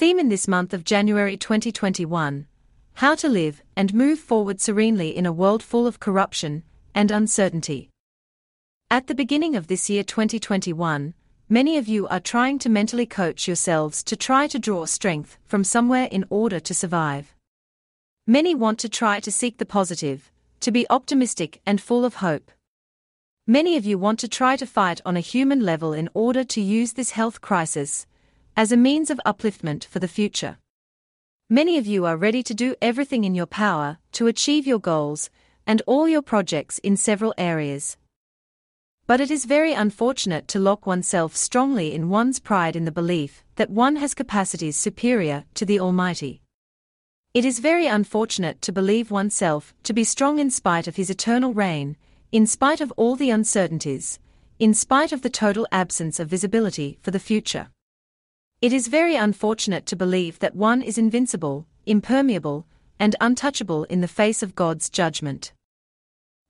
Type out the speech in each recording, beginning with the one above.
Theme in this month of January 2021 How to live and move forward serenely in a world full of corruption and uncertainty. At the beginning of this year 2021, many of you are trying to mentally coach yourselves to try to draw strength from somewhere in order to survive. Many want to try to seek the positive, to be optimistic and full of hope. Many of you want to try to fight on a human level in order to use this health crisis as a means of upliftment for the future. Many of you are ready to do everything in your power to achieve your goals and all your projects in several areas. But it is very unfortunate to lock oneself strongly in one's pride in the belief that one has capacities superior to the Almighty. It is very unfortunate to believe oneself to be strong in spite of His eternal reign in spite of all the uncertainties, in spite of the total absence of visibility for the future. It is very unfortunate to believe that one is invincible, impermeable, and untouchable in the face of God's judgment.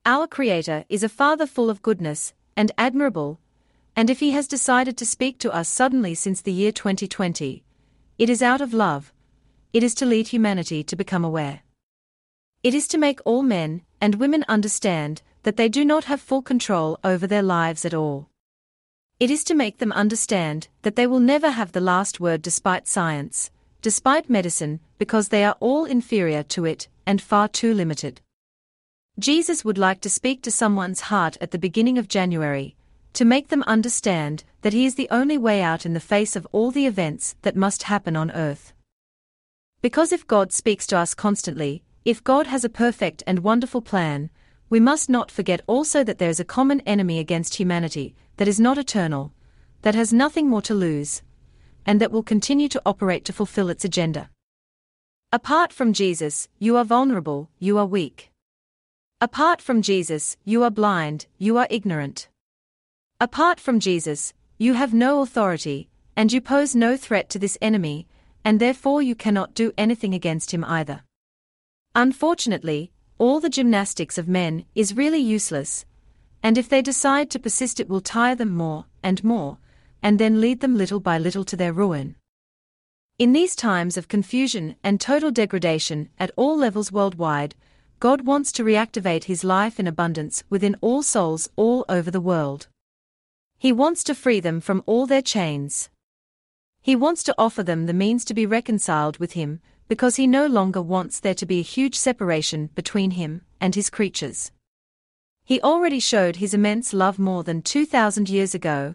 Our Creator is a Father full of goodness and admirable, and if He has decided to speak to us suddenly since the year 2020, it is out of love, it is to lead humanity to become aware. It is to make all men and women understand that they do not have full control over their lives at all. It is to make them understand that they will never have the last word despite science, despite medicine, because they are all inferior to it and far too limited. Jesus would like to speak to someone's heart at the beginning of January, to make them understand that He is the only way out in the face of all the events that must happen on earth. Because if God speaks to us constantly, if God has a perfect and wonderful plan, we must not forget also that there is a common enemy against humanity, that is not eternal, that has nothing more to lose, and that will continue to operate to fulfill its agenda. Apart from Jesus, you are vulnerable, you are weak. Apart from Jesus, you are blind, you are ignorant. Apart from Jesus, you have no authority, and you pose no threat to this enemy, and therefore you cannot do anything against him either. Unfortunately, all the gymnastics of men is really useless, and if they decide to persist, it will tire them more and more, and then lead them little by little to their ruin. In these times of confusion and total degradation at all levels worldwide, God wants to reactivate His life in abundance within all souls all over the world. He wants to free them from all their chains. He wants to offer them the means to be reconciled with Him because he no longer wants there to be a huge separation between him and his creatures. He already showed his immense love more than 2,000 years ago,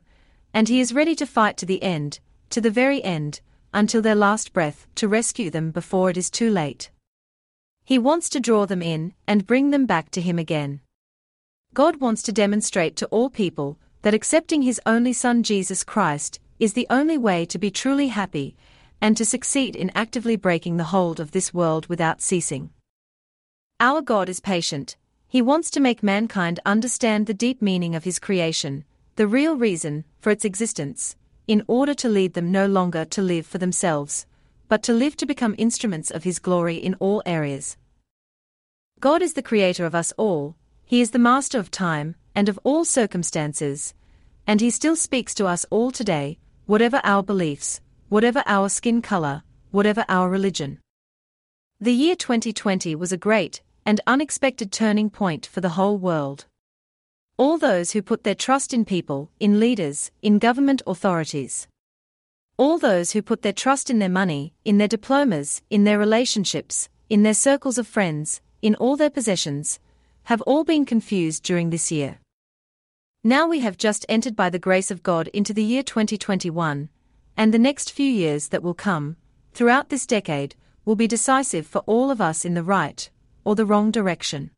and he is ready to fight to the end, to the very end, until their last breath, to rescue them before it is too late. He wants to draw them in and bring them back to him again. God wants to demonstrate to all people that accepting his only Son Jesus Christ is the only way to be truly happy and to succeed in actively breaking the hold of this world without ceasing. Our God is patient, He wants to make mankind understand the deep meaning of His creation, the real reason for its existence, in order to lead them no longer to live for themselves, but to live to become instruments of His glory in all areas. God is the creator of us all, He is the master of time and of all circumstances, and He still speaks to us all today, whatever our beliefs, whatever our skin color, whatever our religion. The year 2020 was a great and unexpected turning point for the whole world. All those who put their trust in people, in leaders, in government authorities. All those who put their trust in their money, in their diplomas, in their relationships, in their circles of friends, in all their possessions, have all been confused during this year. Now we have just entered by the grace of God into the year 2021, and the next few years that will come, throughout this decade, will be decisive for all of us in the right or the wrong direction.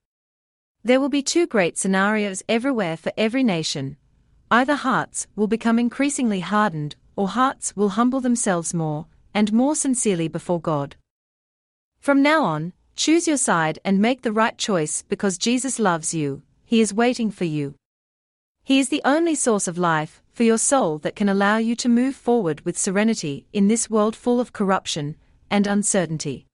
There will be two great scenarios everywhere for every nation. Either hearts will become increasingly hardened, or hearts will humble themselves more and more sincerely before God. From now on, choose your side and make the right choice because Jesus loves you, He is waiting for you. He is the only source of life, for your soul that can allow you to move forward with serenity in this world full of corruption and uncertainty.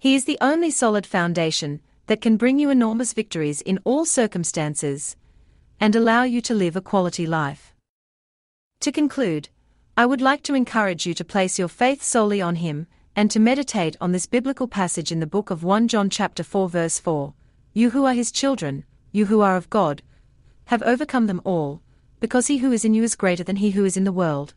He is the only solid foundation that can bring you enormous victories in all circumstances and allow you to live a quality life. To conclude, I would like to encourage you to place your faith solely on him and to meditate on this biblical passage in the book of 1 John chapter 4 verse 4. You who are his children, you who are of God, have overcome them all, because he who is in you is greater than he who is in the world.